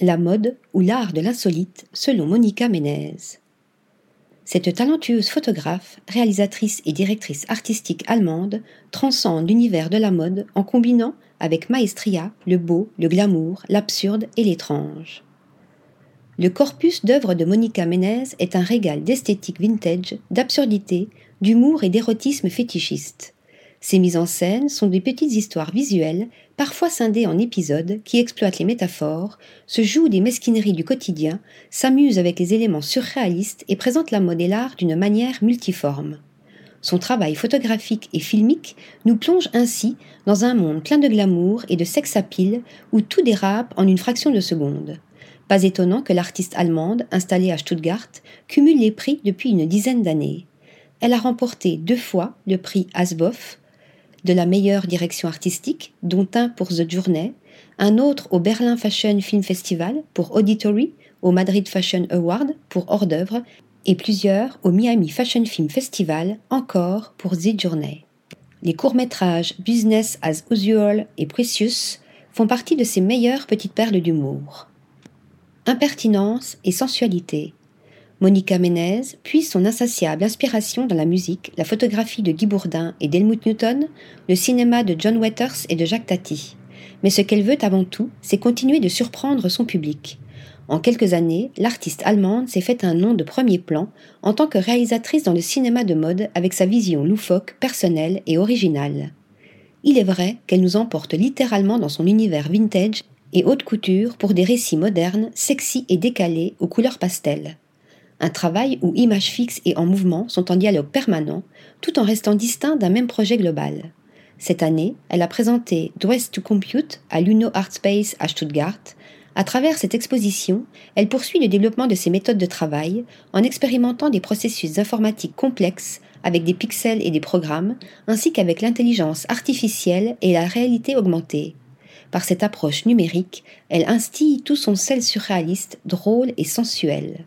La mode ou l'art de l'insolite selon Monica Ménez. Cette talentueuse photographe, réalisatrice et directrice artistique allemande transcende l'univers de la mode en combinant avec maestria le beau, le glamour, l'absurde et l'étrange. Le corpus d'œuvres de Monica Ménez est un régal d'esthétique vintage, d'absurdité, d'humour et d'érotisme fétichiste. Ces mises en scène sont des petites histoires visuelles, parfois scindées en épisodes, qui exploitent les métaphores, se jouent des mesquineries du quotidien, s'amusent avec les éléments surréalistes et présentent la mode et l'art d'une manière multiforme. Son travail photographique et filmique nous plonge ainsi dans un monde plein de glamour et de sex appeal où tout dérape en une fraction de seconde. Pas étonnant que l'artiste allemande, installée à Stuttgart, cumule les prix depuis une dizaine d'années. Elle a remporté deux fois le prix Asboff, de la meilleure direction artistique, dont un pour The Journey, un autre au Berlin Fashion Film Festival pour Auditory, au Madrid Fashion Award pour hors d'œuvre, et plusieurs au Miami Fashion Film Festival encore pour The Journey. Les courts-métrages Business as Usual et Precious font partie de ses meilleures petites perles d'humour. Impertinence et sensualité, Monica Ménez puise son insatiable inspiration dans la musique, la photographie de Guy Bourdin et d'Helmut Newton, le cinéma de John Waters et de Jacques Tati. Mais ce qu'elle veut avant tout, c'est continuer de surprendre son public. En quelques années, l'artiste allemande s'est fait un nom de premier plan en tant que réalisatrice dans le cinéma de mode avec sa vision loufoque, personnelle et originale. Il est vrai qu'elle nous emporte littéralement dans son univers vintage et haute couture pour des récits modernes, sexy et décalés aux couleurs pastel un travail où images fixes et en mouvement sont en dialogue permanent, tout en restant distincts d'un même projet global. Cette année, elle a présenté Dress to Compute à l'Uno Art Space à Stuttgart. À travers cette exposition, elle poursuit le développement de ses méthodes de travail en expérimentant des processus informatiques complexes avec des pixels et des programmes, ainsi qu'avec l'intelligence artificielle et la réalité augmentée. Par cette approche numérique, elle instille tout son sel surréaliste, drôle et sensuel.